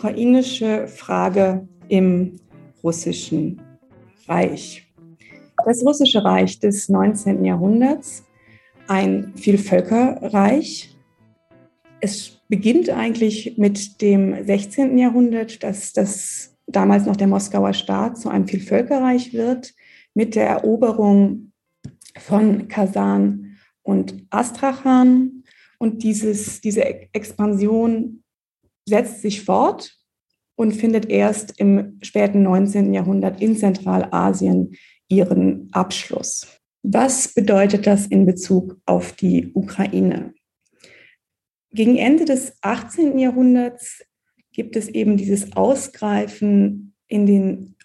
ukrainische Frage im russischen Reich. Das russische Reich des 19. Jahrhunderts, ein Vielvölkerreich. Es beginnt eigentlich mit dem 16. Jahrhundert, dass das damals noch der Moskauer Staat zu einem Vielvölkerreich wird, mit der Eroberung von Kasan und Astrachan. Und dieses, diese Expansion setzt sich fort und findet erst im späten 19. Jahrhundert in Zentralasien ihren Abschluss. Was bedeutet das in Bezug auf die Ukraine? Gegen Ende des 18. Jahrhunderts gibt es eben dieses Ausgreifen in den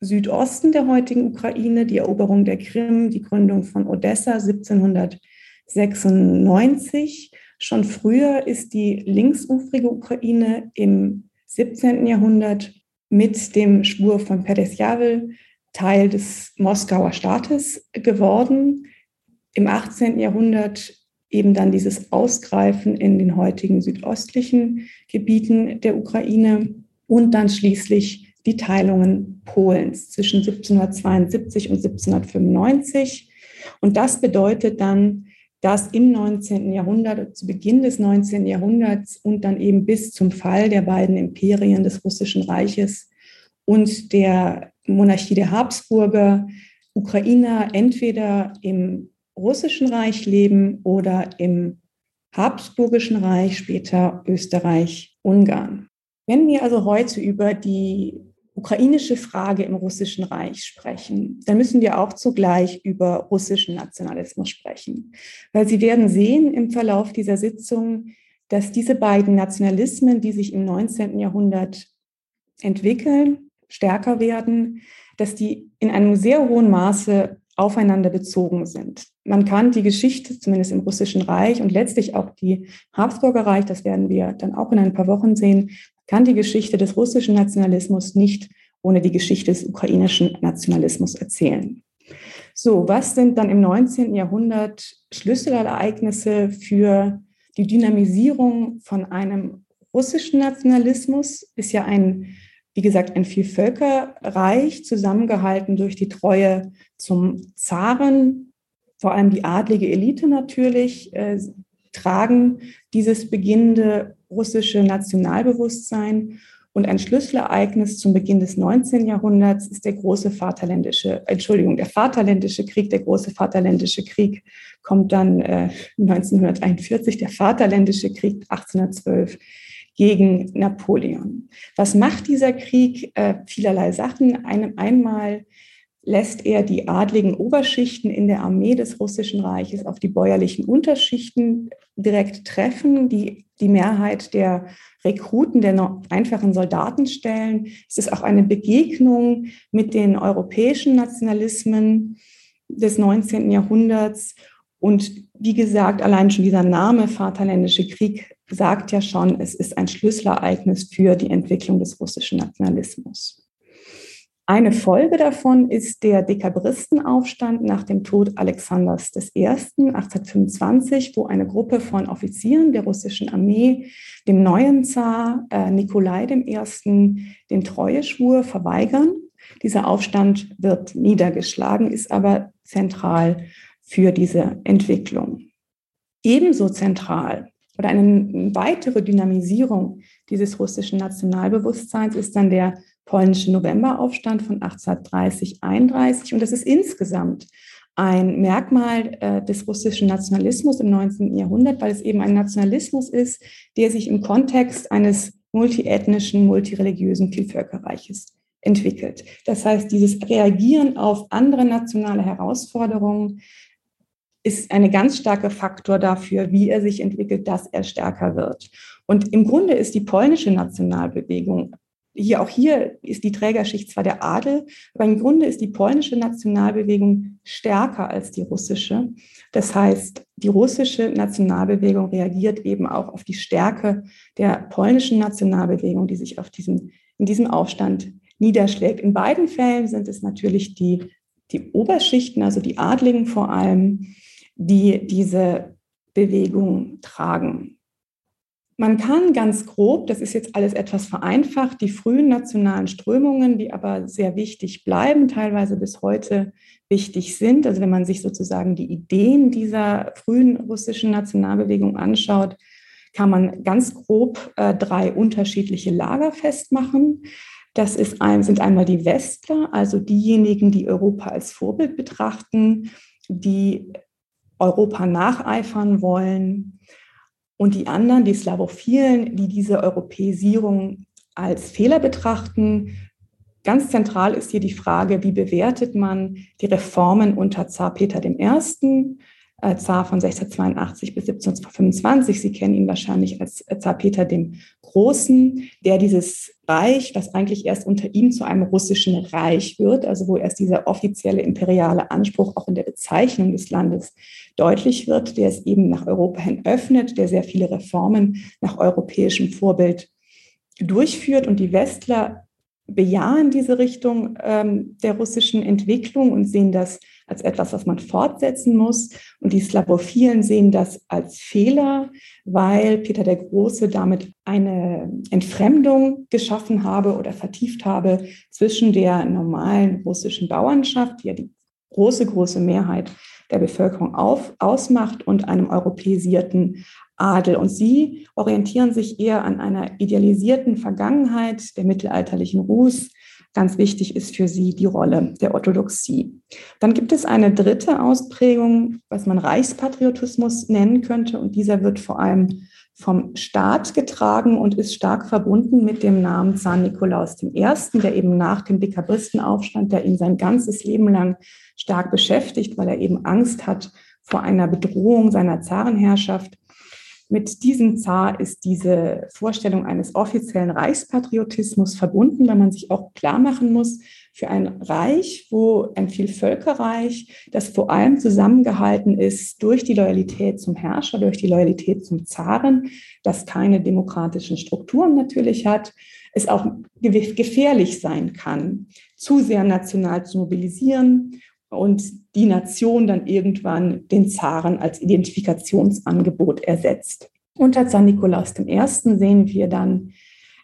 Südosten der heutigen Ukraine, die Eroberung der Krim, die Gründung von Odessa 1796. Schon früher ist die linksufrige Ukraine im 17. Jahrhundert mit dem Schwur von Peresjawel Teil des Moskauer Staates geworden. Im 18. Jahrhundert eben dann dieses Ausgreifen in den heutigen südöstlichen Gebieten der Ukraine und dann schließlich die Teilungen Polens zwischen 1772 und 1795. Und das bedeutet dann, dass im 19. Jahrhundert, zu Beginn des 19. Jahrhunderts und dann eben bis zum Fall der beiden Imperien des Russischen Reiches und der Monarchie der Habsburger Ukrainer entweder im Russischen Reich leben oder im Habsburgischen Reich, später Österreich, Ungarn. Wenn wir also heute über die ukrainische Frage im Russischen Reich sprechen, dann müssen wir auch zugleich über russischen Nationalismus sprechen. Weil Sie werden sehen im Verlauf dieser Sitzung, dass diese beiden Nationalismen, die sich im 19. Jahrhundert entwickeln, stärker werden, dass die in einem sehr hohen Maße aufeinander bezogen sind. Man kann die Geschichte, zumindest im Russischen Reich und letztlich auch die Habsburger Reich, das werden wir dann auch in ein paar Wochen sehen, kann die Geschichte des russischen Nationalismus nicht ohne die Geschichte des ukrainischen Nationalismus erzählen. So, was sind dann im 19. Jahrhundert Schlüsselereignisse für die Dynamisierung von einem russischen Nationalismus? Ist ja ein, wie gesagt, ein Vielvölkerreich, zusammengehalten durch die Treue zum Zaren, vor allem die adlige Elite natürlich, äh, tragen dieses beginnende russische Nationalbewusstsein. Und ein Schlüsselereignis zum Beginn des 19. Jahrhunderts ist der große Vaterländische, Entschuldigung, der Vaterländische Krieg. Der große Vaterländische Krieg kommt dann äh, 1941, der Vaterländische Krieg 1812 gegen Napoleon. Was macht dieser Krieg? Äh, vielerlei Sachen. Einem einmal lässt er die adligen Oberschichten in der Armee des Russischen Reiches auf die bäuerlichen Unterschichten direkt treffen, die die Mehrheit der Rekruten, der einfachen Soldaten stellen. Es ist auch eine Begegnung mit den europäischen Nationalismen des 19. Jahrhunderts. Und wie gesagt, allein schon dieser Name Vaterländische Krieg sagt ja schon, es ist ein Schlüsselereignis für die Entwicklung des russischen Nationalismus. Eine Folge davon ist der Dekabristenaufstand nach dem Tod Alexanders I. 1825, wo eine Gruppe von Offizieren der russischen Armee dem neuen Zar äh, Nikolai I. den Treueschwur verweigern. Dieser Aufstand wird niedergeschlagen, ist aber zentral für diese Entwicklung. Ebenso zentral oder eine weitere Dynamisierung dieses russischen Nationalbewusstseins ist dann der polnische Novemberaufstand von 1830-31. Und das ist insgesamt ein Merkmal äh, des russischen Nationalismus im 19. Jahrhundert, weil es eben ein Nationalismus ist, der sich im Kontext eines multiethnischen, multireligiösen Vielvölkerreiches entwickelt. Das heißt, dieses Reagieren auf andere nationale Herausforderungen ist ein ganz starker Faktor dafür, wie er sich entwickelt, dass er stärker wird. Und im Grunde ist die polnische Nationalbewegung hier auch hier ist die Trägerschicht zwar der Adel, aber im Grunde ist die polnische Nationalbewegung stärker als die russische. Das heißt, die russische Nationalbewegung reagiert eben auch auf die Stärke der polnischen Nationalbewegung, die sich auf diesem, in diesem Aufstand niederschlägt. In beiden Fällen sind es natürlich die, die Oberschichten, also die Adligen vor allem, die diese Bewegung tragen. Man kann ganz grob, das ist jetzt alles etwas vereinfacht, die frühen nationalen Strömungen, die aber sehr wichtig bleiben, teilweise bis heute wichtig sind. Also wenn man sich sozusagen die Ideen dieser frühen russischen Nationalbewegung anschaut, kann man ganz grob äh, drei unterschiedliche Lager festmachen. Das ist ein, sind einmal die Westler, also diejenigen, die Europa als Vorbild betrachten, die Europa nacheifern wollen. Und die anderen, die Slavophilen, die diese Europäisierung als Fehler betrachten. Ganz zentral ist hier die Frage, wie bewertet man die Reformen unter Zar Peter I., äh, Zar von 1682 bis 1725. Sie kennen ihn wahrscheinlich als äh, Zar Peter dem Großen, der dieses Reich, was eigentlich erst unter ihm zu einem russischen Reich wird, also wo erst dieser offizielle imperiale Anspruch auch in der Bezeichnung des Landes deutlich wird, der es eben nach Europa hin öffnet, der sehr viele Reformen nach europäischem Vorbild durchführt. Und die Westler bejahen diese Richtung ähm, der russischen Entwicklung und sehen das als etwas, was man fortsetzen muss. Und die Slavophilen sehen das als Fehler, weil Peter der Große damit eine Entfremdung geschaffen habe oder vertieft habe zwischen der normalen russischen Bauernschaft, die ja die große, große Mehrheit der Bevölkerung auf, ausmacht, und einem europäisierten Adel. Und sie orientieren sich eher an einer idealisierten Vergangenheit der mittelalterlichen Rus, Ganz wichtig ist für sie die Rolle der Orthodoxie. Dann gibt es eine dritte Ausprägung, was man Reichspatriotismus nennen könnte. Und dieser wird vor allem vom Staat getragen und ist stark verbunden mit dem Namen Zar Nikolaus I., der eben nach dem Dekabristenaufstand, der ihn sein ganzes Leben lang stark beschäftigt, weil er eben Angst hat vor einer Bedrohung seiner Zarenherrschaft, mit diesem Zar ist diese Vorstellung eines offiziellen Reichspatriotismus verbunden, weil man sich auch klar machen muss, für ein Reich, wo ein Vielvölkerreich, das vor allem zusammengehalten ist durch die Loyalität zum Herrscher, durch die Loyalität zum Zaren, das keine demokratischen Strukturen natürlich hat, es auch gefährlich sein kann, zu sehr national zu mobilisieren und die Nation dann irgendwann den Zaren als Identifikationsangebot ersetzt. Unter Zar Nikolaus I. sehen wir dann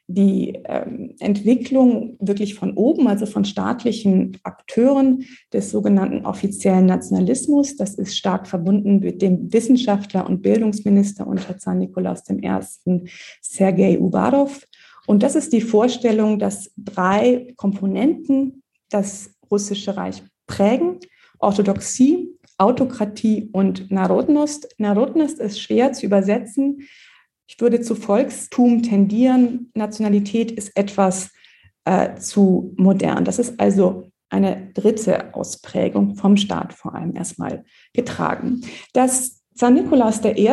die ähm, Entwicklung wirklich von oben, also von staatlichen Akteuren des sogenannten offiziellen Nationalismus. Das ist stark verbunden mit dem Wissenschaftler und Bildungsminister unter Zar Nikolaus I., Sergei Ubarov. Und das ist die Vorstellung, dass drei Komponenten das russische Reich prägen. Orthodoxie, Autokratie und Narodnost. Narodnost ist schwer zu übersetzen. Ich würde zu Volkstum tendieren. Nationalität ist etwas äh, zu modern. Das ist also eine dritte Ausprägung vom Staat vor allem erstmal getragen. Dass Zar Nikolaus I.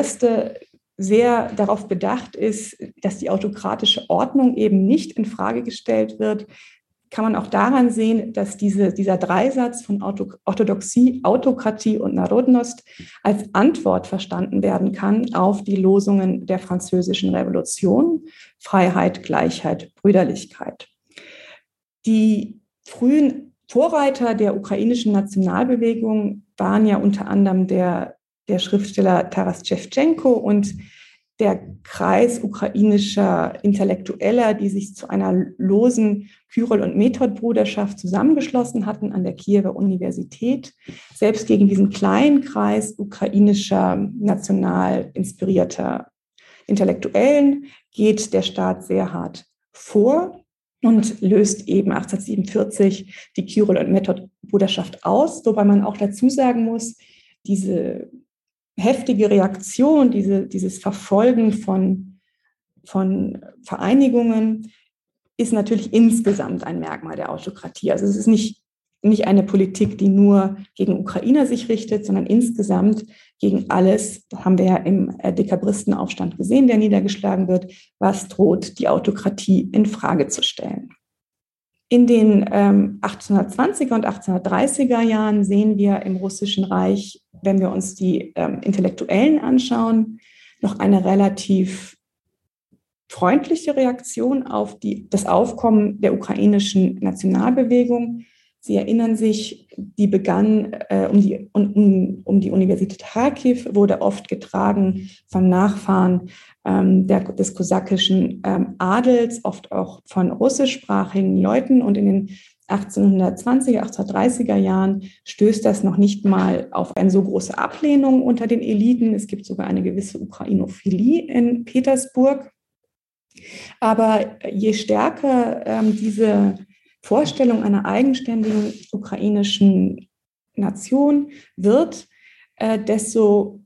sehr darauf bedacht ist, dass die autokratische Ordnung eben nicht in Frage gestellt wird, kann man auch daran sehen, dass diese, dieser Dreisatz von Orthodoxie, Autokratie und Narodnost als Antwort verstanden werden kann auf die Losungen der französischen Revolution, Freiheit, Gleichheit, Brüderlichkeit. Die frühen Vorreiter der ukrainischen Nationalbewegung waren ja unter anderem der, der Schriftsteller Taras Shevchenko und der Kreis ukrainischer Intellektueller, die sich zu einer losen Kyrill- und Methodbruderschaft zusammengeschlossen hatten an der Kiewer Universität. Selbst gegen diesen kleinen Kreis ukrainischer national inspirierter Intellektuellen geht der Staat sehr hart vor und löst eben 1847 die Kyrill- und Methodbruderschaft aus, wobei man auch dazu sagen muss, diese heftige Reaktion, diese, dieses Verfolgen von, von Vereinigungen ist natürlich insgesamt ein Merkmal der Autokratie. Also es ist nicht, nicht eine Politik, die nur gegen Ukrainer sich richtet, sondern insgesamt gegen alles, das haben wir ja im Dekabristenaufstand gesehen, der niedergeschlagen wird, was droht, die Autokratie in Frage zu stellen. In den ähm, 1820er und 1830er Jahren sehen wir im Russischen Reich, wenn wir uns die ähm, Intellektuellen anschauen, noch eine relativ freundliche Reaktion auf die, das Aufkommen der ukrainischen Nationalbewegung. Sie erinnern sich, die begann äh, um, die, um, um die Universität Kharkiv, wurde oft getragen von Nachfahren ähm, der, des kosakischen ähm, Adels, oft auch von russischsprachigen Leuten. Und in den 1820er, 1830er Jahren stößt das noch nicht mal auf eine so große Ablehnung unter den Eliten. Es gibt sogar eine gewisse Ukrainophilie in Petersburg. Aber je stärker ähm, diese Vorstellung einer eigenständigen ukrainischen Nation wird, äh, desto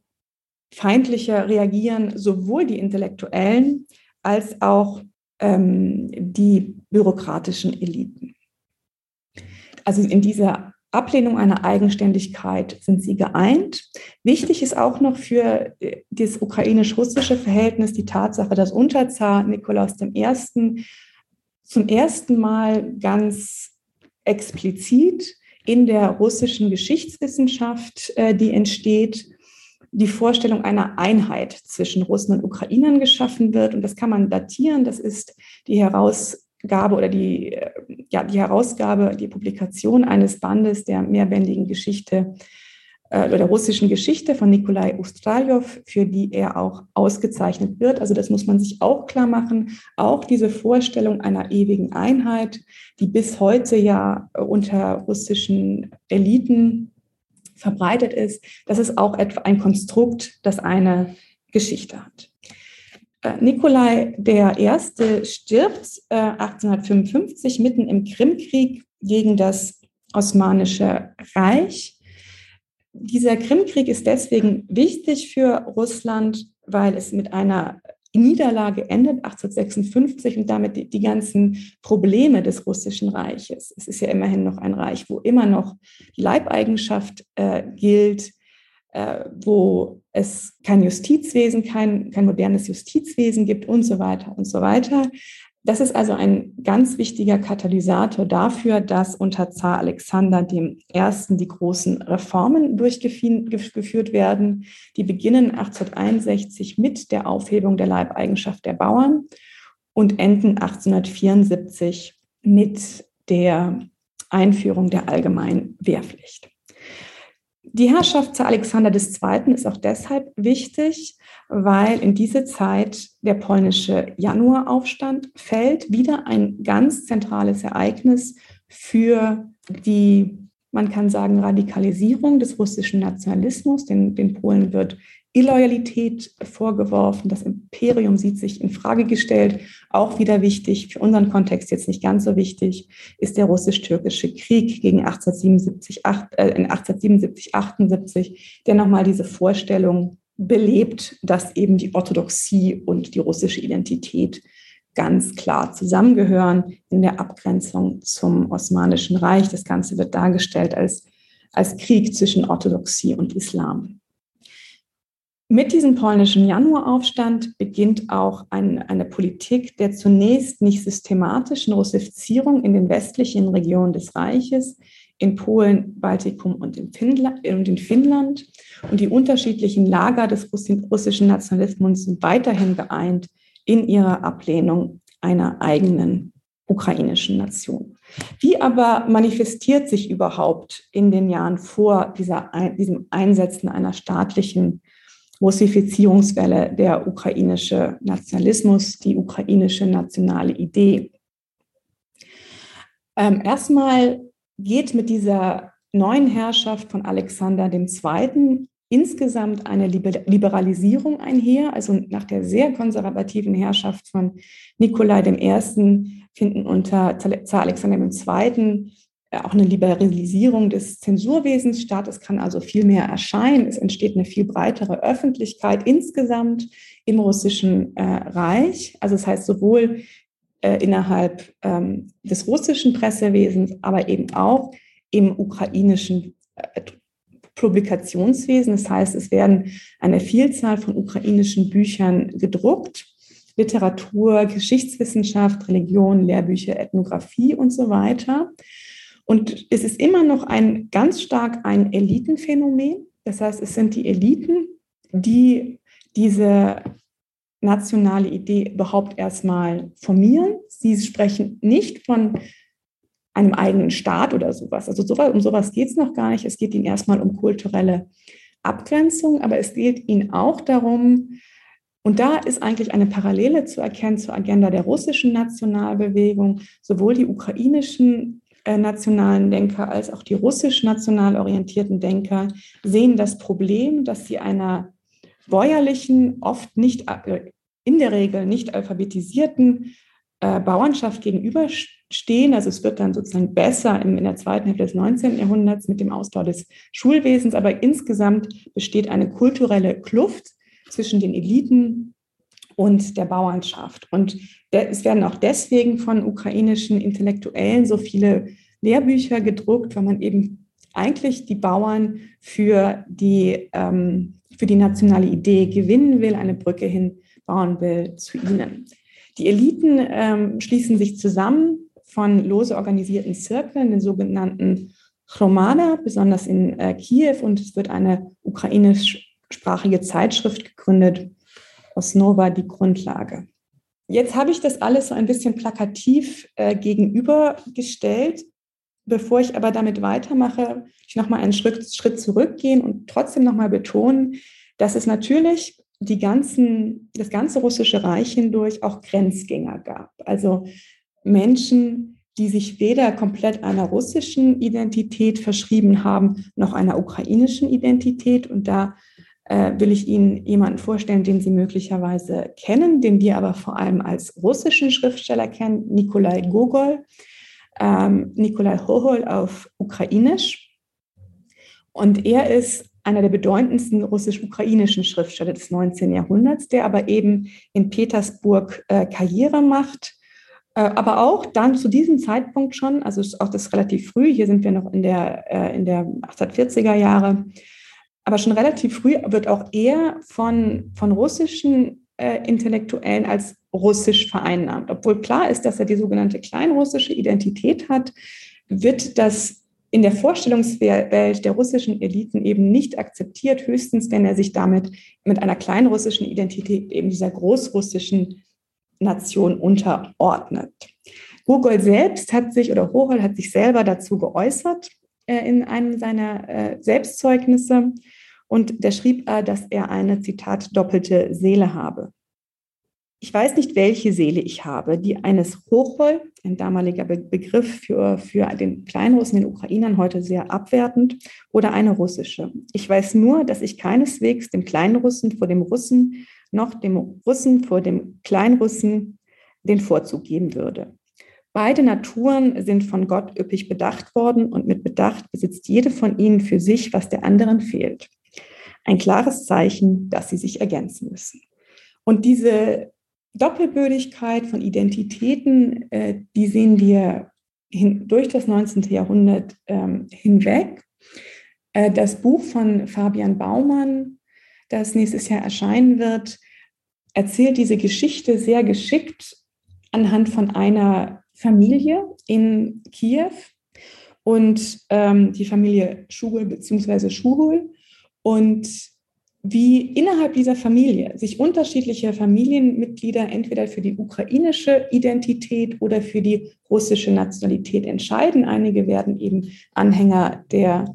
feindlicher reagieren sowohl die Intellektuellen als auch ähm, die bürokratischen Eliten. Also in dieser Ablehnung einer Eigenständigkeit sind sie geeint. Wichtig ist auch noch für äh, das ukrainisch-russische Verhältnis die Tatsache, dass Unterzar Nikolaus I. zum ersten Mal ganz explizit in der russischen Geschichtswissenschaft, äh, die entsteht, die Vorstellung einer Einheit zwischen Russen und Ukrainern geschaffen wird. Und das kann man datieren. Das ist die Herausgabe oder die, äh, ja, die Herausgabe, die Publikation eines Bandes der mehrbändigen Geschichte äh, oder der russischen Geschichte von Nikolai Ustraljow, für die er auch ausgezeichnet wird. Also das muss man sich auch klar machen. Auch diese Vorstellung einer ewigen Einheit, die bis heute ja unter russischen Eliten verbreitet ist, das ist auch etwa ein Konstrukt, das eine Geschichte hat. Äh, Nikolai I. stirbt äh, 1855 mitten im Krimkrieg gegen das Osmanische Reich. Dieser Krimkrieg ist deswegen wichtig für Russland, weil es mit einer Niederlage endet 1856 und damit die, die, ganzen Probleme des Russischen Reiches. Es ist ja immerhin noch ein Reich, wo immer noch die Leibeigenschaft äh, gilt, äh, wo es kein Justizwesen, kein, kein modernes Justizwesen gibt und so weiter und so weiter. Das ist also ein ganz wichtiger Katalysator dafür, dass unter Zar Alexander I. die großen Reformen durchgeführt werden. Die beginnen 1861 mit der Aufhebung der Leibeigenschaft der Bauern und enden 1874 mit der Einführung der allgemeinen Wehrpflicht. Die Herrschaft Zar Alexander II. ist auch deshalb wichtig, weil in diese Zeit der polnische Januaraufstand fällt. Wieder ein ganz zentrales Ereignis für die, man kann sagen, Radikalisierung des russischen Nationalismus. Den, den Polen wird Illoyalität vorgeworfen. Das Imperium sieht sich in Frage gestellt. Auch wieder wichtig, für unseren Kontext jetzt nicht ganz so wichtig, ist der russisch-türkische Krieg gegen 1877, äh, 1877 78, der nochmal diese Vorstellung belebt, dass eben die Orthodoxie und die russische Identität ganz klar zusammengehören in der Abgrenzung zum Osmanischen Reich. Das Ganze wird dargestellt als, als Krieg zwischen Orthodoxie und Islam. Mit diesem polnischen Januaraufstand beginnt auch ein, eine Politik der zunächst nicht systematischen Russifizierung in den westlichen Regionen des Reiches, in Polen, Baltikum und in Finnland. Und, die unterschiedlichen Lager des russischen Nationalismus sind weiterhin geeint in ihrer Ablehnung einer eigenen ukrainischen Nation. Wie aber manifestiert sich überhaupt in den Jahren vor dieser, diesem Einsetzen einer staatlichen Russifizierungswelle der ukrainische Nationalismus, die ukrainische nationale Idee? Ähm, erstmal geht mit dieser neuen Herrschaft von Alexander II. insgesamt eine Liberalisierung einher. Also nach der sehr konservativen Herrschaft von Nikolai I. finden unter Zar Alexander II. Auch eine Liberalisierung des Zensurwesens statt. Es kann also viel mehr erscheinen. Es entsteht eine viel breitere Öffentlichkeit insgesamt im russischen äh, Reich. Also das heißt sowohl äh, innerhalb ähm, des russischen Pressewesens, aber eben auch im ukrainischen äh, Publikationswesen. Das heißt, es werden eine Vielzahl von ukrainischen Büchern gedruckt. Literatur, Geschichtswissenschaft, Religion, Lehrbücher, Ethnographie und so weiter. Und es ist immer noch ein ganz stark ein Elitenphänomen. Das heißt, es sind die Eliten, die diese nationale Idee überhaupt erstmal formieren. Sie sprechen nicht von einem eigenen Staat oder sowas. Also sowas, um sowas geht es noch gar nicht. Es geht ihnen erstmal um kulturelle Abgrenzung, aber es geht ihnen auch darum, und da ist eigentlich eine Parallele zu erkennen zur Agenda der russischen Nationalbewegung. Sowohl die ukrainischen nationalen Denker als auch die russisch national orientierten Denker sehen das Problem, dass sie einer bäuerlichen, oft nicht äh, in der Regel nicht alphabetisierten äh, Bauernschaft gegenüberstehen. Also es wird dann sozusagen besser in der zweiten Hälfte des 19. Jahrhunderts mit dem Ausbau des Schulwesens, aber insgesamt besteht eine kulturelle Kluft zwischen den Eliten und der Bauernschaft. Und es werden auch deswegen von ukrainischen Intellektuellen so viele Lehrbücher gedruckt, weil man eben eigentlich die Bauern für die, ähm, für die nationale Idee gewinnen will, eine Brücke hinbauen will zu ihnen. Die Eliten ähm, schließen sich zusammen von lose organisierten Zirkeln, den sogenannten Chromada, besonders in äh, Kiew, und es wird eine ukrainisch sprachige Zeitschrift gegründet, Osnova die Grundlage. Jetzt habe ich das alles so ein bisschen plakativ äh, gegenübergestellt. Bevor ich aber damit weitermache, ich nochmal einen Schritt, Schritt zurückgehen und trotzdem nochmal betonen, dass es natürlich die ganzen, das ganze russische Reich hindurch auch Grenzgänger gab. Also Menschen, die sich weder komplett einer russischen Identität verschrieben haben, noch einer ukrainischen Identität. Und da will ich Ihnen jemanden vorstellen, den Sie möglicherweise kennen, den wir aber vor allem als russischen Schriftsteller kennen, Nikolai Gogol, ähm, Nikolai Hohol auf Ukrainisch. Und er ist einer der bedeutendsten russisch-ukrainischen Schriftsteller des 19. Jahrhunderts, der aber eben in Petersburg äh, Karriere macht, äh, aber auch dann zu diesem Zeitpunkt schon, also ist auch das relativ früh, hier sind wir noch in der, äh, in der 1840er Jahre, aber schon relativ früh wird auch er von, von russischen äh, Intellektuellen als russisch vereinnahmt. Obwohl klar ist, dass er die sogenannte kleinrussische Identität hat, wird das in der Vorstellungswelt der russischen Eliten eben nicht akzeptiert, höchstens wenn er sich damit mit einer kleinrussischen Identität eben dieser großrussischen Nation unterordnet. Gogol selbst hat sich oder Hochol hat sich selber dazu geäußert äh, in einem seiner äh, Selbstzeugnisse. Und da schrieb er, dass er eine, Zitat, doppelte Seele habe. Ich weiß nicht, welche Seele ich habe, die eines Hochhol, ein damaliger Be Begriff für, für den Kleinrussen, den Ukrainern heute sehr abwertend, oder eine russische. Ich weiß nur, dass ich keineswegs dem Kleinrussen vor dem Russen noch dem Russen vor dem Kleinrussen den Vorzug geben würde. Beide Naturen sind von Gott üppig bedacht worden und mit Bedacht besitzt jede von ihnen für sich, was der anderen fehlt. Ein klares Zeichen, dass sie sich ergänzen müssen. Und diese Doppelbödigkeit von Identitäten, äh, die sehen wir hin, durch das 19. Jahrhundert ähm, hinweg. Äh, das Buch von Fabian Baumann, das nächstes Jahr erscheinen wird, erzählt diese Geschichte sehr geschickt anhand von einer Familie in Kiew und ähm, die Familie Schugul bzw. Schuhul und wie innerhalb dieser Familie sich unterschiedliche Familienmitglieder entweder für die ukrainische Identität oder für die russische Nationalität entscheiden. Einige werden eben Anhänger der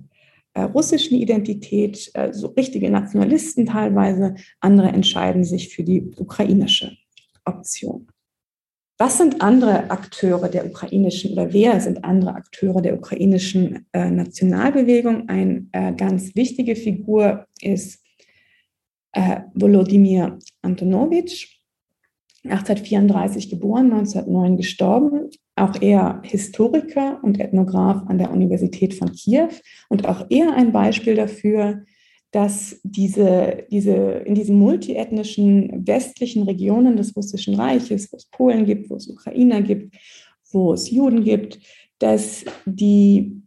äh, russischen Identität, äh, so richtige Nationalisten teilweise, andere entscheiden sich für die ukrainische Option. Was sind andere Akteure der ukrainischen oder wer sind andere Akteure der ukrainischen äh, Nationalbewegung? Eine äh, ganz wichtige Figur ist äh, Volodymyr Antonowitsch, 1834 geboren, 1909 gestorben. Auch er Historiker und Ethnograph an der Universität von Kiew und auch er ein Beispiel dafür, dass diese, diese, in diesen multiethnischen westlichen Regionen des Russischen Reiches, wo es Polen gibt, wo es Ukrainer gibt, wo es Juden gibt, dass die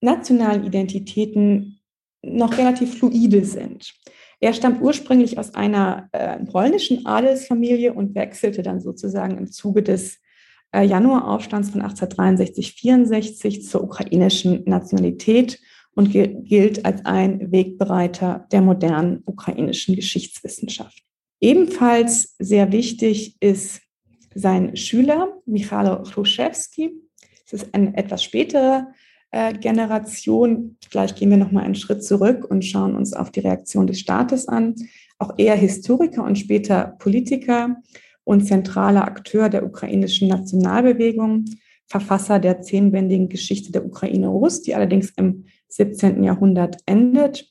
nationalen Identitäten noch relativ fluide sind. Er stammt ursprünglich aus einer äh, polnischen Adelsfamilie und wechselte dann sozusagen im Zuge des äh, Januaraufstands von 1863-64 zur ukrainischen Nationalität und gilt als ein Wegbereiter der modernen ukrainischen Geschichtswissenschaft. Ebenfalls sehr wichtig ist sein Schüler Michalo Chruszewski, Es ist eine etwas spätere äh, Generation. Vielleicht gehen wir noch mal einen Schritt zurück und schauen uns auf die Reaktion des Staates an. Auch eher Historiker und später Politiker und zentraler Akteur der ukrainischen Nationalbewegung, Verfasser der zehnbändigen Geschichte der Ukraine Rus, die allerdings im 17. Jahrhundert endet,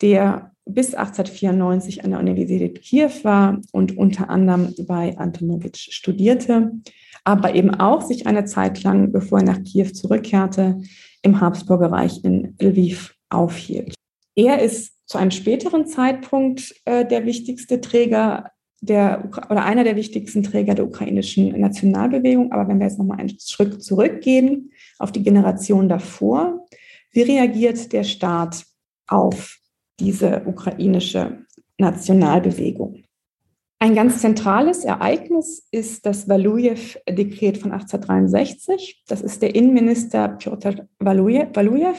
der bis 1894 an der Universität Kiew war und unter anderem bei Antonowitsch studierte, aber eben auch sich eine Zeit lang, bevor er nach Kiew zurückkehrte, im Habsburger Reich in Lviv aufhielt. Er ist zu einem späteren Zeitpunkt äh, der wichtigste Träger der oder einer der wichtigsten Träger der ukrainischen Nationalbewegung. Aber wenn wir jetzt nochmal einen Schritt zurückgehen auf die Generation davor, wie reagiert der Staat auf diese ukrainische Nationalbewegung? Ein ganz zentrales Ereignis ist das Walujew-Dekret von 1863. Das ist der Innenminister Piotr Walujew,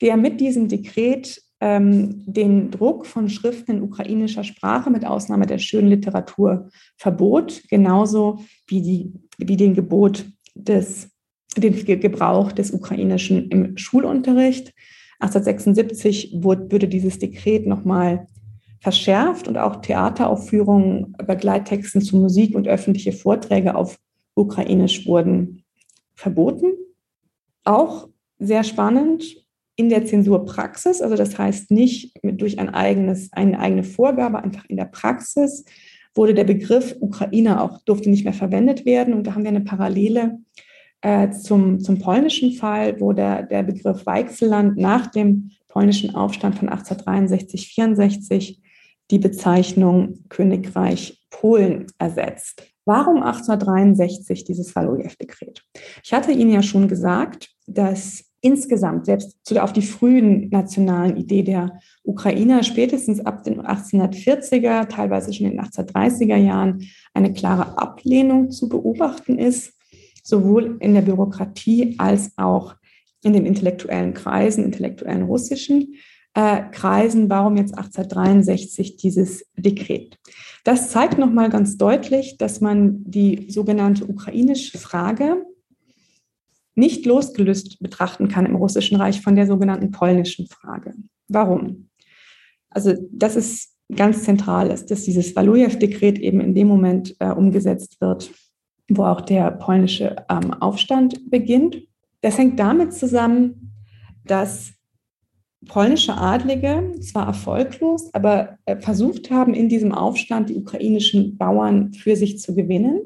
der mit diesem Dekret ähm, den Druck von Schriften in ukrainischer Sprache mit Ausnahme der schönen Literatur verbot, genauso wie, die, wie den Gebot des, den Gebrauch des Ukrainischen im Schulunterricht. 1876 wurde, würde dieses Dekret nochmal verschärft und auch Theateraufführungen, Begleittexten zu Musik und öffentliche Vorträge auf Ukrainisch wurden verboten. Auch sehr spannend in der Zensurpraxis, also das heißt nicht durch ein eigenes, eine eigene Vorgabe, einfach in der Praxis wurde der Begriff Ukrainer auch, durfte nicht mehr verwendet werden. Und da haben wir eine Parallele äh, zum, zum polnischen Fall, wo der, der Begriff Weichselland nach dem polnischen Aufstand von 1863, 64 die Bezeichnung Königreich Polen ersetzt. Warum 1863 dieses Walojew-Dekret? Ich hatte Ihnen ja schon gesagt, dass insgesamt, selbst auf die frühen nationalen Idee der Ukrainer, spätestens ab den 1840er, teilweise schon in den 1830er Jahren, eine klare Ablehnung zu beobachten ist, sowohl in der Bürokratie als auch in den intellektuellen Kreisen, intellektuellen russischen äh, Kreisen, warum jetzt 1863 dieses Dekret. Das zeigt nochmal ganz deutlich, dass man die sogenannte ukrainische Frage nicht losgelöst betrachten kann im Russischen Reich von der sogenannten polnischen Frage. Warum? Also das ist ganz zentral, ist, dass dieses Walujew-Dekret eben in dem Moment äh, umgesetzt wird, wo auch der polnische ähm, Aufstand beginnt. Das hängt damit zusammen, dass polnische Adlige zwar erfolglos, aber äh, versucht haben, in diesem Aufstand die ukrainischen Bauern für sich zu gewinnen.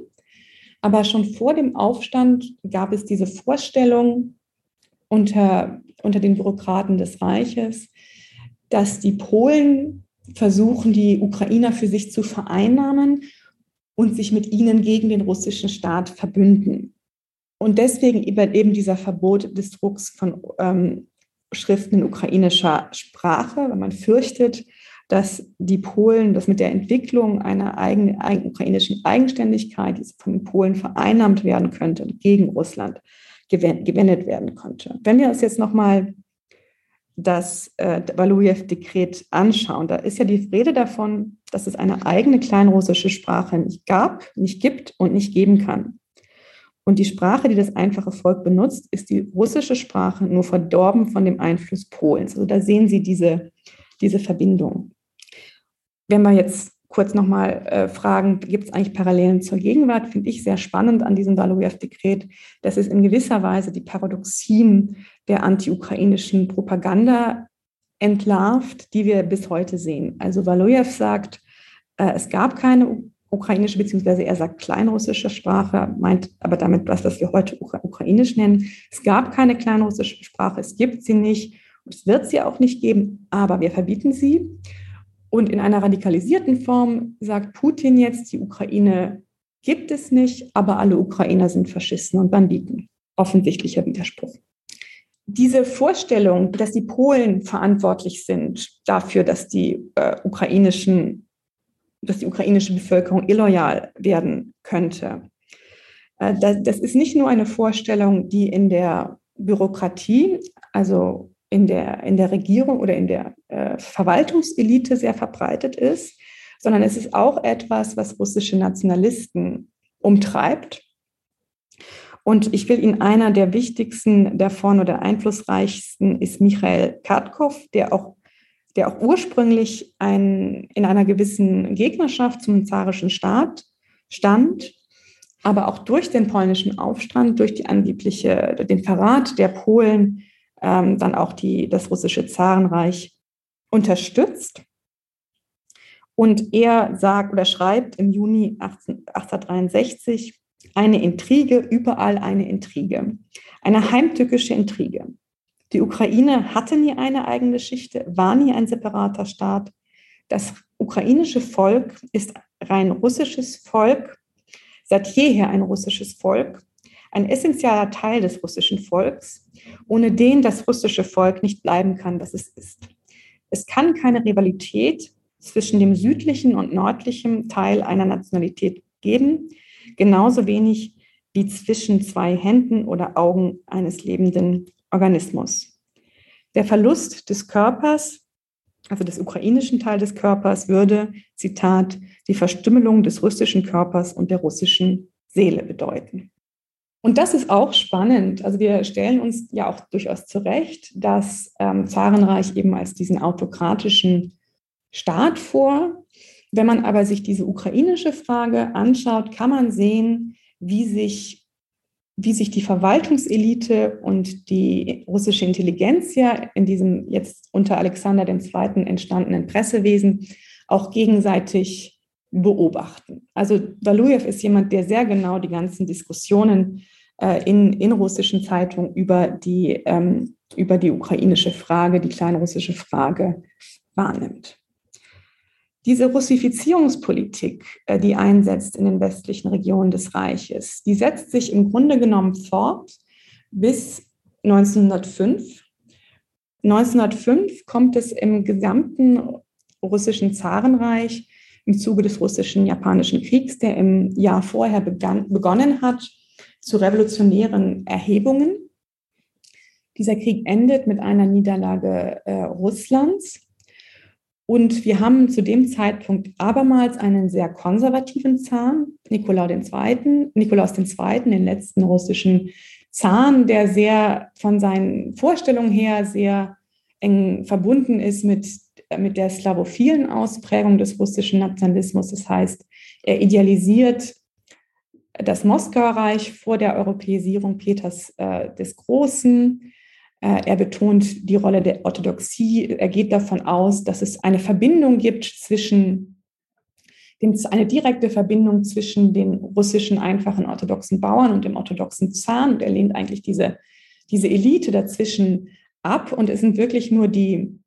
Aber schon vor dem Aufstand gab es diese Vorstellung unter, unter den Bürokraten des Reiches, dass die Polen versuchen, die Ukrainer für sich zu vereinnahmen und sich mit ihnen gegen den russischen Staat verbünden. Und deswegen eben dieser Verbot des Drucks von ähm, Schriften in ukrainischer Sprache, weil man fürchtet, dass die Polen, dass mit der Entwicklung einer eigenen, eigenen ukrainischen Eigenständigkeit, die von den Polen vereinnahmt werden könnte, gegen Russland gewendet werden konnte. Wenn wir uns jetzt nochmal das äh, Walujew-Dekret anschauen, da ist ja die Rede davon, dass es eine eigene kleinrussische Sprache nicht gab, nicht gibt und nicht geben kann. Und die Sprache, die das einfache Volk benutzt, ist die russische Sprache, nur verdorben von dem Einfluss Polens. Also da sehen Sie diese, diese Verbindung. Wenn wir jetzt kurz nochmal äh, fragen, gibt es eigentlich Parallelen zur Gegenwart, finde ich sehr spannend an diesem Walujew-Dekret, dass es in gewisser Weise die Paradoxien der anti-ukrainischen Propaganda entlarvt, die wir bis heute sehen. Also Walujew sagt, äh, es gab keine ukrainische, beziehungsweise er sagt kleinrussische Sprache, meint aber damit das, was wir heute ukrainisch nennen. Es gab keine kleinrussische Sprache, es gibt sie nicht und es wird sie auch nicht geben, aber wir verbieten sie. Und in einer radikalisierten Form sagt Putin jetzt, die Ukraine gibt es nicht, aber alle Ukrainer sind Faschisten und Banditen. Offensichtlicher Widerspruch. Diese Vorstellung, dass die Polen verantwortlich sind dafür, dass die äh, ukrainischen dass die ukrainische Bevölkerung illoyal werden könnte. Äh, das ist nicht nur eine Vorstellung, die in der Bürokratie, also in der, in der Regierung oder in der äh, Verwaltungselite sehr verbreitet ist, sondern es ist auch etwas, was russische Nationalisten umtreibt. Und ich will Ihnen einer der wichtigsten davon oder einflussreichsten ist Michael Kartkow, der auch, der auch ursprünglich ein, in einer gewissen Gegnerschaft zum zarischen Staat stand, aber auch durch den polnischen Aufstand, durch die angebliche, den Verrat der Polen, ähm, dann auch die, das russische Zarenreich unterstützt. Und er sagt oder schreibt im Juni 18, 1863, eine Intrige, überall eine Intrige. Eine heimtückische Intrige. Die Ukraine hatte nie eine eigene Geschichte, war nie ein separater Staat. Das ukrainische Volk ist rein russisches Volk, seit jeher ein russisches Volk, ein essentieller Teil des russischen Volks, ohne den das russische Volk nicht bleiben kann, was es ist. Es kann keine Rivalität zwischen dem südlichen und nördlichen Teil einer Nationalität geben, genauso wenig wie zwischen zwei Händen oder Augen eines lebenden Organismus. Der Verlust des Körpers, also des ukrainischen Teils des Körpers, würde, Zitat, die Verstümmelung des russischen Körpers und der russischen Seele bedeuten. Und das ist auch spannend. Also wir stellen uns ja auch durchaus zurecht, dass ähm, Zarenreich eben als diesen autokratischen Staat vor. Wenn man aber sich diese ukrainische Frage anschaut, kann man sehen, wie sich, wie sich die Verwaltungselite und die russische Intelligenz ja in diesem jetzt unter Alexander II. entstandenen Pressewesen auch gegenseitig beobachten. Also Walujew ist jemand, der sehr genau die ganzen Diskussionen äh, in, in russischen Zeitungen über die, ähm, über die ukrainische Frage, die kleinrussische Frage wahrnimmt. Diese Russifizierungspolitik, äh, die einsetzt in den westlichen Regionen des Reiches, die setzt sich im Grunde genommen fort bis 1905. 1905 kommt es im gesamten russischen Zarenreich im Zuge des russischen-japanischen Kriegs, der im Jahr vorher begann, begonnen hat, zu revolutionären Erhebungen. Dieser Krieg endet mit einer Niederlage äh, Russlands. Und wir haben zu dem Zeitpunkt abermals einen sehr konservativen Zahn, Nikolaus II., Nikolaus II., den letzten russischen Zahn, der sehr von seinen Vorstellungen her sehr eng verbunden ist mit, mit der slavophilen Ausprägung des russischen Nationalismus. Das heißt, er idealisiert das Moskauer Reich vor der Europäisierung Peters äh, des Großen. Äh, er betont die Rolle der Orthodoxie. Er geht davon aus, dass es eine Verbindung gibt zwischen eine direkte Verbindung zwischen den russischen einfachen orthodoxen Bauern und dem orthodoxen Zahn. Und er lehnt eigentlich diese, diese Elite dazwischen ab. Und es sind wirklich nur die,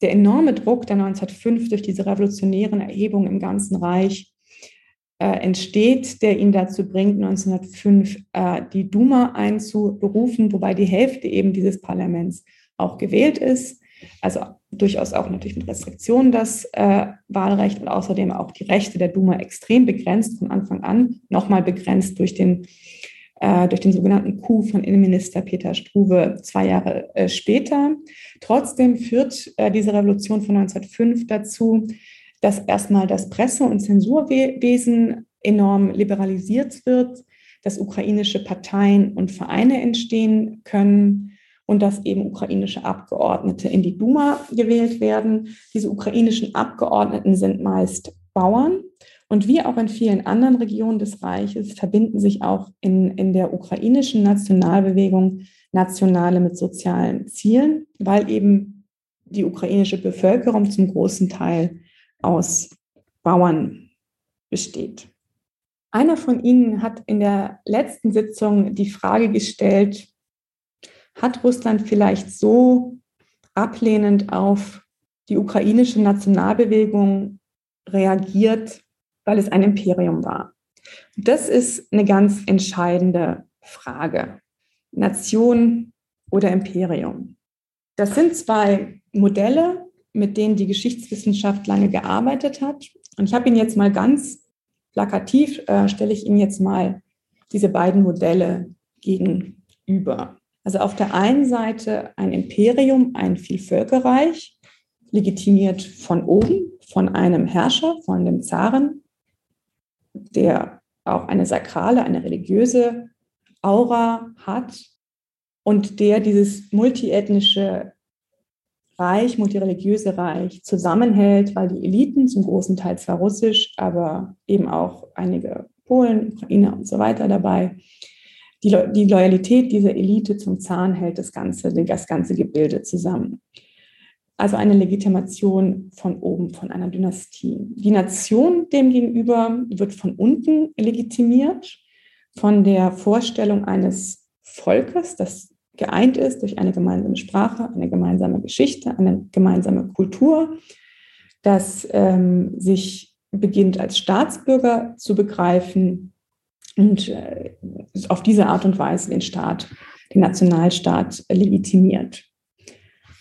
der enorme Druck der 1905 durch diese revolutionären Erhebungen im ganzen Reich, entsteht, der ihn dazu bringt, 1905 äh, die Duma einzuberufen, wobei die Hälfte eben dieses Parlaments auch gewählt ist. Also durchaus auch natürlich mit Restriktionen das äh, Wahlrecht und außerdem auch die Rechte der Duma extrem begrenzt von Anfang an, nochmal begrenzt durch den, äh, durch den sogenannten Coup von Innenminister Peter Struve zwei Jahre äh, später. Trotzdem führt äh, diese Revolution von 1905 dazu, dass erstmal das Presse- und Zensurwesen enorm liberalisiert wird, dass ukrainische Parteien und Vereine entstehen können und dass eben ukrainische Abgeordnete in die Duma gewählt werden. Diese ukrainischen Abgeordneten sind meist Bauern. Und wie auch in vielen anderen Regionen des Reiches verbinden sich auch in, in der ukrainischen Nationalbewegung Nationale mit sozialen Zielen, weil eben die ukrainische Bevölkerung zum großen Teil aus Bauern besteht. Einer von Ihnen hat in der letzten Sitzung die Frage gestellt, hat Russland vielleicht so ablehnend auf die ukrainische Nationalbewegung reagiert, weil es ein Imperium war? Das ist eine ganz entscheidende Frage. Nation oder Imperium. Das sind zwei Modelle, mit denen die Geschichtswissenschaft lange gearbeitet hat. Und ich habe Ihnen jetzt mal ganz plakativ, äh, stelle ich Ihnen jetzt mal diese beiden Modelle gegenüber. Also auf der einen Seite ein Imperium, ein Vielvölkerreich, legitimiert von oben, von einem Herrscher, von dem Zaren, der auch eine sakrale, eine religiöse Aura hat und der dieses multiethnische Reich, multireligiöse Reich zusammenhält, weil die Eliten zum großen Teil zwar russisch, aber eben auch einige Polen, Ukrainer und so weiter dabei. Die, die Loyalität dieser Elite zum Zahn hält das ganze, das ganze Gebilde zusammen. Also eine Legitimation von oben, von einer Dynastie. Die Nation demgegenüber wird von unten legitimiert, von der Vorstellung eines Volkes, das geeint ist durch eine gemeinsame Sprache, eine gemeinsame Geschichte, eine gemeinsame Kultur, das ähm, sich beginnt als Staatsbürger zu begreifen und äh, auf diese Art und Weise den Staat, den Nationalstaat legitimiert.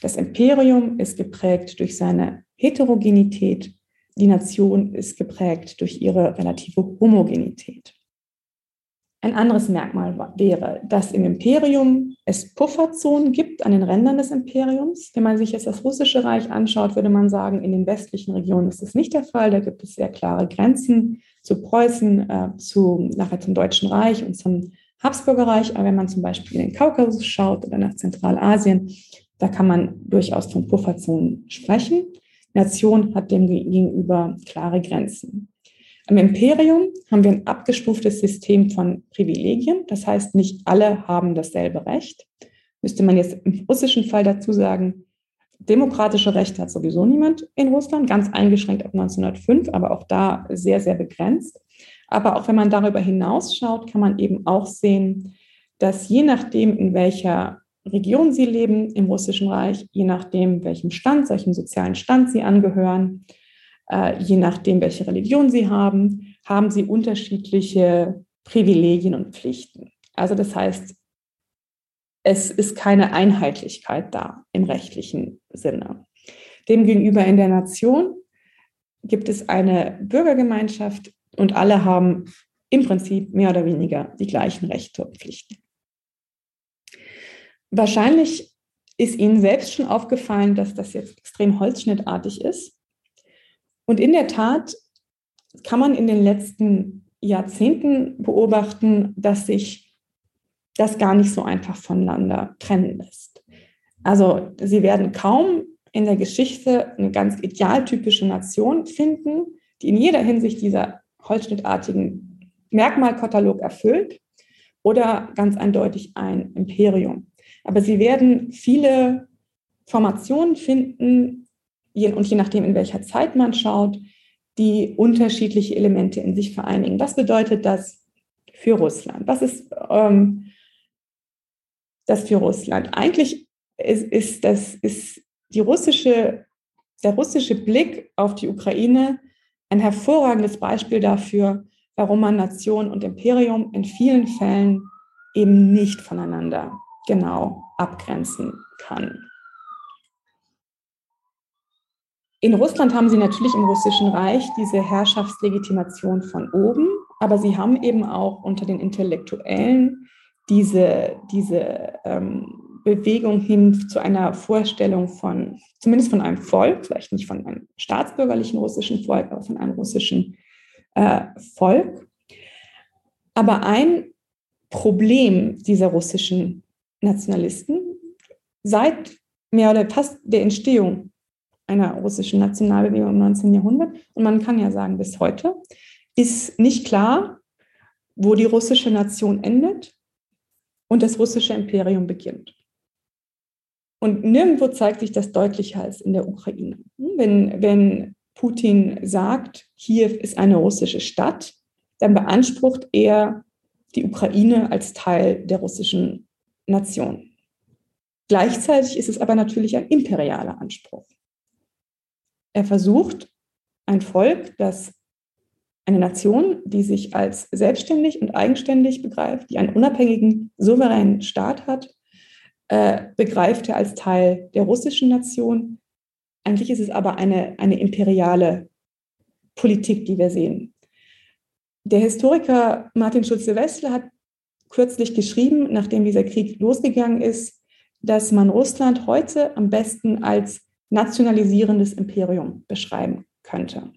Das Imperium ist geprägt durch seine Heterogenität, die Nation ist geprägt durch ihre relative Homogenität. Ein anderes Merkmal wäre, dass im Imperium es Pufferzonen gibt an den Rändern des Imperiums. Wenn man sich jetzt das russische Reich anschaut, würde man sagen, in den westlichen Regionen ist das nicht der Fall. Da gibt es sehr klare Grenzen zu Preußen, äh, zu, nachher zum Deutschen Reich und zum Habsburger Reich. Aber wenn man zum Beispiel in den Kaukasus schaut oder nach Zentralasien, da kann man durchaus von Pufferzonen sprechen. Nation hat dem gegenüber klare Grenzen. Im Imperium haben wir ein abgestuftes System von Privilegien. Das heißt, nicht alle haben dasselbe Recht. Müsste man jetzt im russischen Fall dazu sagen, demokratische Rechte hat sowieso niemand in Russland, ganz eingeschränkt ab 1905, aber auch da sehr, sehr begrenzt. Aber auch wenn man darüber hinausschaut, kann man eben auch sehen, dass je nachdem, in welcher Region sie leben im Russischen Reich, je nachdem, welchem Stand, welchem sozialen Stand sie angehören, äh, je nachdem, welche Religion sie haben, haben sie unterschiedliche Privilegien und Pflichten. Also das heißt, es ist keine Einheitlichkeit da im rechtlichen Sinne. Demgegenüber in der Nation gibt es eine Bürgergemeinschaft und alle haben im Prinzip mehr oder weniger die gleichen Rechte und Pflichten. Wahrscheinlich ist Ihnen selbst schon aufgefallen, dass das jetzt extrem holzschnittartig ist. Und in der Tat kann man in den letzten Jahrzehnten beobachten, dass sich das gar nicht so einfach voneinander trennen lässt. Also Sie werden kaum in der Geschichte eine ganz idealtypische Nation finden, die in jeder Hinsicht dieser holzschnittartigen Merkmalkatalog erfüllt oder ganz eindeutig ein Imperium. Aber Sie werden viele Formationen finden, und je nachdem, in welcher Zeit man schaut, die unterschiedliche Elemente in sich vereinigen. Was bedeutet das für Russland? Was ist ähm, das für Russland? Eigentlich ist, ist, das, ist die russische, der russische Blick auf die Ukraine ein hervorragendes Beispiel dafür, warum man Nation und Imperium in vielen Fällen eben nicht voneinander genau abgrenzen kann. In Russland haben sie natürlich im Russischen Reich diese Herrschaftslegitimation von oben, aber sie haben eben auch unter den Intellektuellen diese, diese ähm, Bewegung hin zu einer Vorstellung von, zumindest von einem Volk, vielleicht nicht von einem staatsbürgerlichen russischen Volk, aber von einem russischen äh, Volk. Aber ein Problem dieser russischen Nationalisten seit mehr oder fast der Entstehung einer russischen Nationalbewegung im 19. Jahrhundert, und man kann ja sagen bis heute, ist nicht klar, wo die russische Nation endet und das russische Imperium beginnt. Und nirgendwo zeigt sich das deutlicher als in der Ukraine. Wenn, wenn Putin sagt, Kiew ist eine russische Stadt, dann beansprucht er die Ukraine als Teil der russischen Nation. Gleichzeitig ist es aber natürlich ein imperialer Anspruch. Er versucht, ein Volk, das eine Nation, die sich als selbstständig und eigenständig begreift, die einen unabhängigen, souveränen Staat hat, äh, begreift er als Teil der russischen Nation. Eigentlich ist es aber eine, eine imperiale Politik, die wir sehen. Der Historiker Martin Schulze-Wessel hat kürzlich geschrieben, nachdem dieser Krieg losgegangen ist, dass man Russland heute am besten als nationalisierendes Imperium beschreiben könnte.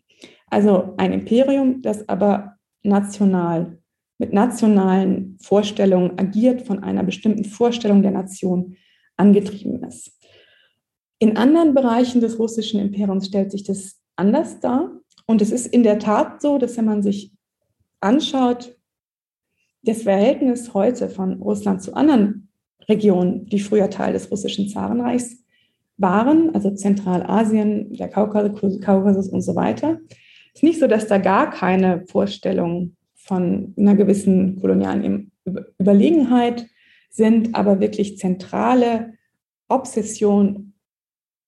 Also ein Imperium, das aber national mit nationalen Vorstellungen agiert, von einer bestimmten Vorstellung der Nation angetrieben ist. In anderen Bereichen des russischen Imperiums stellt sich das anders dar. Und es ist in der Tat so, dass wenn man sich anschaut, das Verhältnis heute von Russland zu anderen Regionen, die früher Teil des russischen Zarenreichs waren, also Zentralasien, der Kaukasus und so weiter, ist nicht so, dass da gar keine Vorstellungen von einer gewissen kolonialen Überlegenheit sind, aber wirklich zentrale Obsession,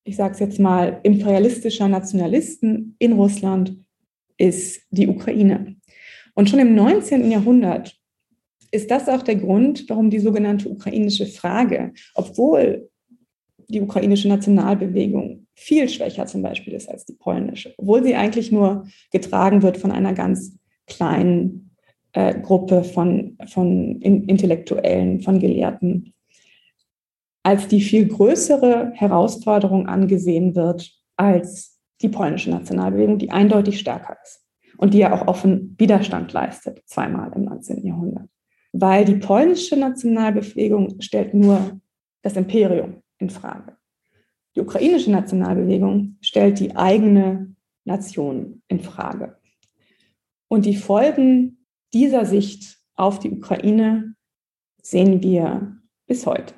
ich sage es jetzt mal, imperialistischer Nationalisten in Russland ist die Ukraine. Und schon im 19. Jahrhundert ist das auch der Grund, warum die sogenannte ukrainische Frage, obwohl die ukrainische Nationalbewegung viel schwächer zum Beispiel ist als die polnische, obwohl sie eigentlich nur getragen wird von einer ganz kleinen äh, Gruppe von, von Intellektuellen, von Gelehrten, als die viel größere Herausforderung angesehen wird als die polnische Nationalbewegung, die eindeutig stärker ist und die ja auch offen Widerstand leistet, zweimal im 19. Jahrhundert. Weil die polnische Nationalbewegung stellt nur das Imperium in Frage. Die ukrainische Nationalbewegung stellt die eigene Nation in Frage. Und die Folgen dieser Sicht auf die Ukraine sehen wir bis heute.